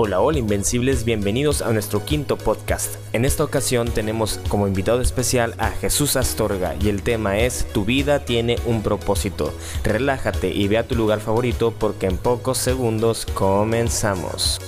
Hola, hola Invencibles, bienvenidos a nuestro quinto podcast. En esta ocasión tenemos como invitado especial a Jesús Astorga y el tema es Tu vida tiene un propósito. Relájate y ve a tu lugar favorito porque en pocos segundos comenzamos.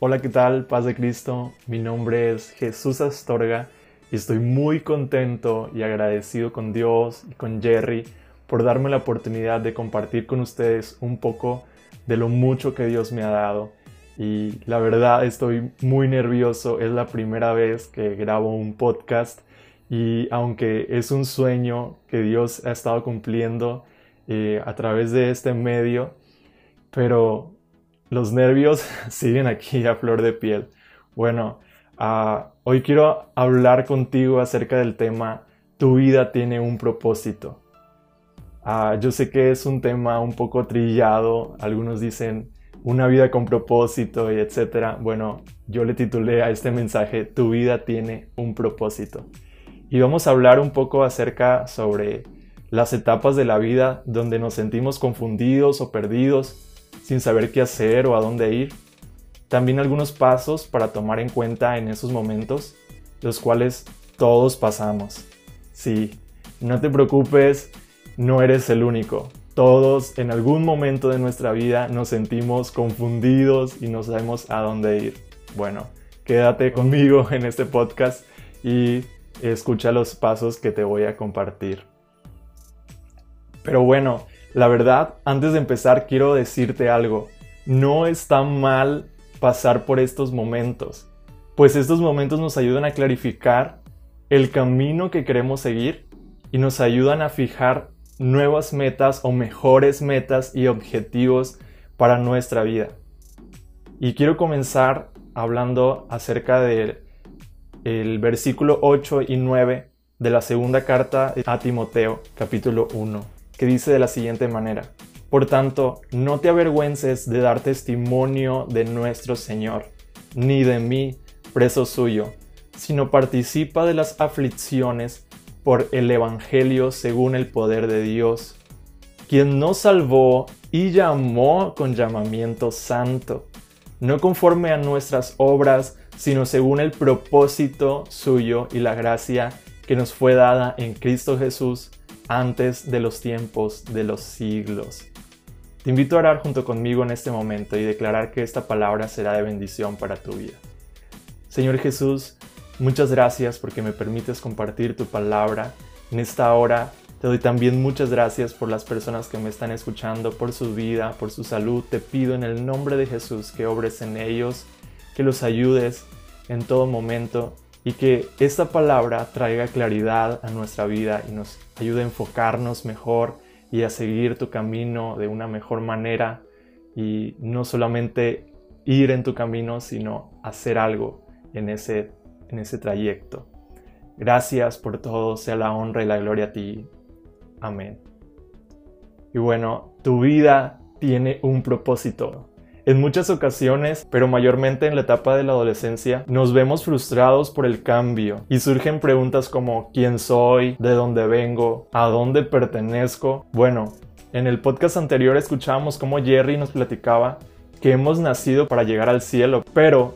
Hola, ¿qué tal? Paz de Cristo. Mi nombre es Jesús Astorga y estoy muy contento y agradecido con Dios y con Jerry por darme la oportunidad de compartir con ustedes un poco de lo mucho que Dios me ha dado. Y la verdad estoy muy nervioso, es la primera vez que grabo un podcast y aunque es un sueño que Dios ha estado cumpliendo eh, a través de este medio, pero los nervios siguen aquí a flor de piel. Bueno, ah, hoy quiero hablar contigo acerca del tema Tu vida tiene un propósito. Ah, yo sé que es un tema un poco trillado, algunos dicen una vida con propósito y etcétera. Bueno, yo le titulé a este mensaje Tu vida tiene un propósito. Y vamos a hablar un poco acerca sobre las etapas de la vida donde nos sentimos confundidos o perdidos, sin saber qué hacer o a dónde ir. También algunos pasos para tomar en cuenta en esos momentos, los cuales todos pasamos. Sí, no te preocupes, no eres el único. Todos en algún momento de nuestra vida nos sentimos confundidos y no sabemos a dónde ir. Bueno, quédate conmigo en este podcast y escucha los pasos que te voy a compartir. Pero bueno, la verdad, antes de empezar quiero decirte algo. No está mal pasar por estos momentos, pues estos momentos nos ayudan a clarificar el camino que queremos seguir y nos ayudan a fijar nuevas metas o mejores metas y objetivos para nuestra vida. Y quiero comenzar hablando acerca del el versículo 8 y 9 de la segunda carta a Timoteo, capítulo 1, que dice de la siguiente manera: Por tanto, no te avergüences de dar testimonio de nuestro Señor, ni de mí, preso suyo, sino participa de las aflicciones por el Evangelio según el poder de Dios, quien nos salvó y llamó con llamamiento santo, no conforme a nuestras obras, sino según el propósito suyo y la gracia que nos fue dada en Cristo Jesús antes de los tiempos de los siglos. Te invito a orar junto conmigo en este momento y declarar que esta palabra será de bendición para tu vida. Señor Jesús, Muchas gracias porque me permites compartir tu palabra. En esta hora te doy también muchas gracias por las personas que me están escuchando, por su vida, por su salud. Te pido en el nombre de Jesús que obres en ellos, que los ayudes en todo momento y que esta palabra traiga claridad a nuestra vida y nos ayude a enfocarnos mejor y a seguir tu camino de una mejor manera y no solamente ir en tu camino, sino hacer algo en ese en ese trayecto. Gracias por todo, sea la honra y la gloria a ti. Amén. Y bueno, tu vida tiene un propósito. En muchas ocasiones, pero mayormente en la etapa de la adolescencia, nos vemos frustrados por el cambio y surgen preguntas como ¿quién soy? ¿De dónde vengo? ¿A dónde pertenezco? Bueno, en el podcast anterior escuchábamos cómo Jerry nos platicaba que hemos nacido para llegar al cielo, pero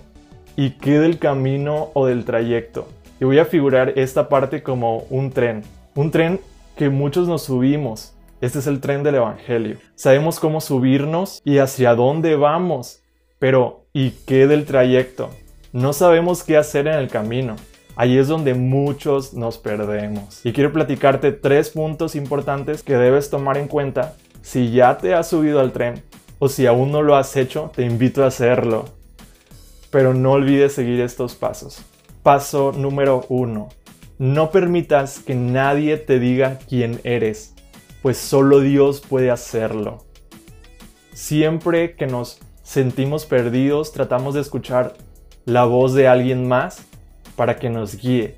y qué del camino o del trayecto. Y voy a figurar esta parte como un tren. Un tren que muchos nos subimos. Este es el tren del Evangelio. Sabemos cómo subirnos y hacia dónde vamos. Pero ¿y qué del trayecto? No sabemos qué hacer en el camino. Ahí es donde muchos nos perdemos. Y quiero platicarte tres puntos importantes que debes tomar en cuenta si ya te has subido al tren o si aún no lo has hecho, te invito a hacerlo pero no olvides seguir estos pasos. Paso número uno. No permitas que nadie te diga quién eres, pues solo Dios puede hacerlo. Siempre que nos sentimos perdidos, tratamos de escuchar la voz de alguien más para que nos guíe.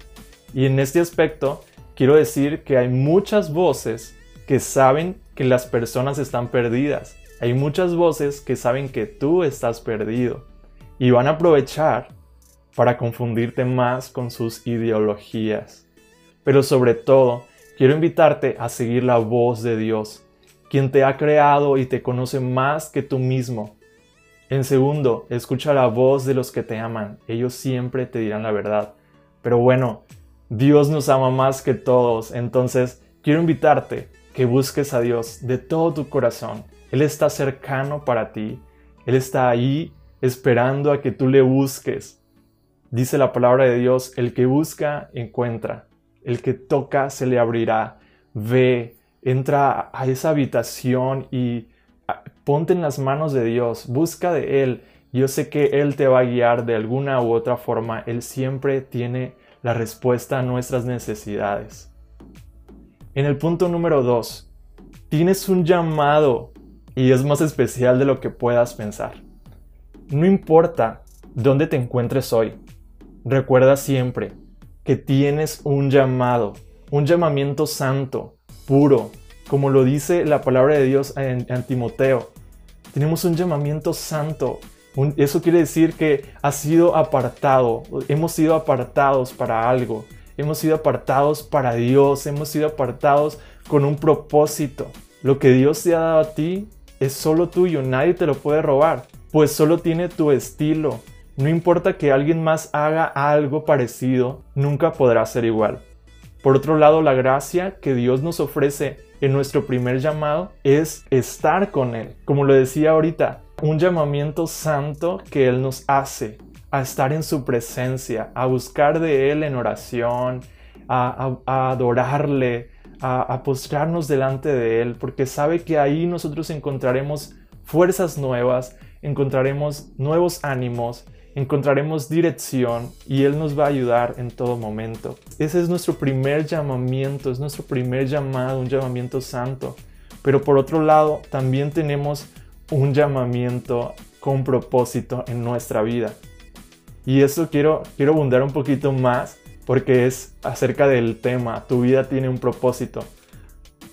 Y en este aspecto, quiero decir que hay muchas voces que saben que las personas están perdidas. Hay muchas voces que saben que tú estás perdido y van a aprovechar para confundirte más con sus ideologías. Pero sobre todo, quiero invitarte a seguir la voz de Dios, quien te ha creado y te conoce más que tú mismo. En segundo, escucha la voz de los que te aman. Ellos siempre te dirán la verdad. Pero bueno, Dios nos ama más que todos. Entonces, quiero invitarte que busques a Dios de todo tu corazón. Él está cercano para ti. Él está ahí esperando a que tú le busques. Dice la palabra de Dios, el que busca, encuentra. El que toca, se le abrirá. Ve, entra a esa habitación y ah, ponte en las manos de Dios, busca de Él. Yo sé que Él te va a guiar de alguna u otra forma. Él siempre tiene la respuesta a nuestras necesidades. En el punto número 2, tienes un llamado y es más especial de lo que puedas pensar. No importa dónde te encuentres hoy, recuerda siempre que tienes un llamado, un llamamiento santo, puro, como lo dice la palabra de Dios en, Timoteo. Tenemos un llamamiento santo. eso quiere decir que ha sido apartado, hemos sido apartados para algo, hemos sido apartados para Dios, hemos sido apartados con un propósito. Lo que Dios te ha dado a ti es solo tuyo, nadie te lo puede robar, pues solo tiene tu estilo. No importa que alguien más haga algo parecido, nunca podrá ser igual. Por otro lado, la gracia que Dios nos ofrece en nuestro primer llamado es estar con Él. Como lo decía ahorita, un llamamiento santo que Él nos hace a estar en su presencia, a buscar de Él en oración, a, adorarle, a, a postrarnos delante de Él, porque sabe que ahí nosotros encontraremos fuerzas nuevas, encontraremos nuevos ánimos encontraremos dirección y Él nos va a ayudar en todo momento. Ese es nuestro primer llamamiento, es nuestro primer llamado, un llamamiento santo. Pero por otro lado, también tenemos un llamamiento con propósito en nuestra vida. Y eso quiero, quiero abundar un poquito más porque es acerca del tema, tu vida tiene un propósito.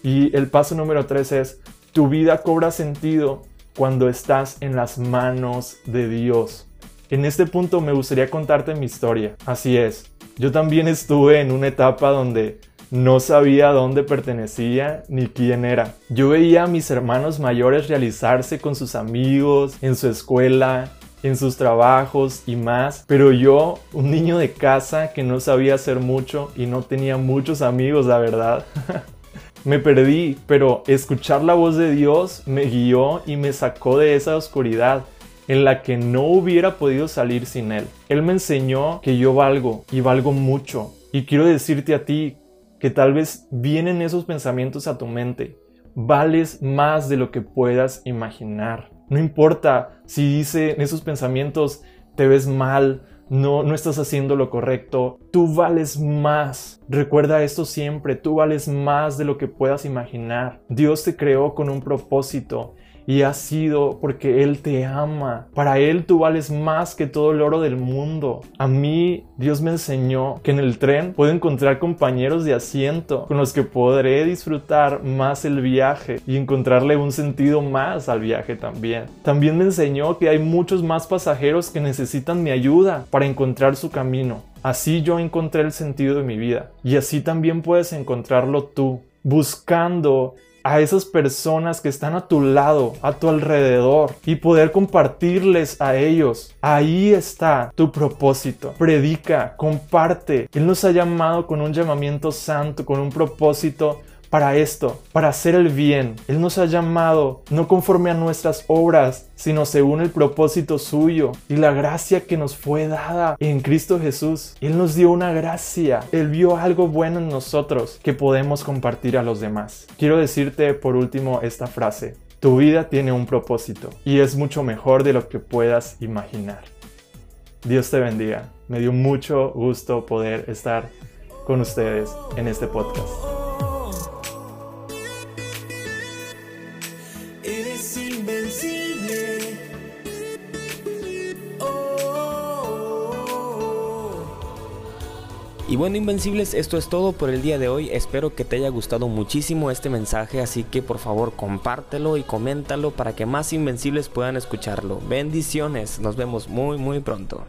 Y el paso número tres es, tu vida cobra sentido cuando estás en las manos de Dios. En este punto me gustaría contarte mi historia. Así es, yo también estuve en una etapa donde no sabía dónde pertenecía ni quién era. Yo veía a mis hermanos mayores realizarse con sus amigos, en su escuela, en sus trabajos y más, pero yo, un niño de casa que no sabía hacer mucho y no tenía muchos amigos, la verdad. me perdí, pero escuchar la voz de Dios me guió y me sacó de esa oscuridad en la que no hubiera podido salir sin Él. Él me enseñó que yo valgo y valgo mucho. Y quiero decirte a ti que tal vez vienen esos pensamientos a tu mente. Vales más de lo que puedas imaginar. No importa si dice en esos pensamientos te ves mal, no, no estás haciendo lo correcto, tú vales más. Recuerda esto siempre, tú vales más de lo que puedas imaginar. Dios te creó con un propósito y ha sido porque Él te ama. Para Él tú vales más que todo el oro del mundo. A mí Dios me enseñó que en el tren puedo encontrar compañeros de asiento con los que podré disfrutar más el viaje y encontrarle un sentido más al viaje también. También me enseñó que hay muchos más pasajeros que necesitan mi ayuda para encontrar su camino. Así yo encontré el sentido de mi vida y así también puedes encontrarlo tú buscando a esas personas que están a tu lado, a tu alrededor y poder compartirles a ellos. Ahí está tu propósito. Predica, comparte. Él nos ha llamado con un llamamiento santo, con un propósito para esto, para hacer el bien. Él nos ha llamado no conforme a nuestras obras, sino según el propósito suyo y la gracia que nos fue dada en Cristo Jesús. Él nos dio una gracia, Él vio algo bueno en nosotros que podemos compartir a los demás. Quiero decirte por último esta frase. Tu vida tiene un propósito y es mucho mejor de lo que puedas imaginar. Dios te bendiga. Me dio mucho gusto poder estar con ustedes en este podcast. Y bueno, Invencibles, esto es todo por el día de hoy. Espero que te haya gustado muchísimo este mensaje, así que por favor compártelo y coméntalo para que más Invencibles puedan escucharlo. Bendiciones, nos vemos muy muy pronto.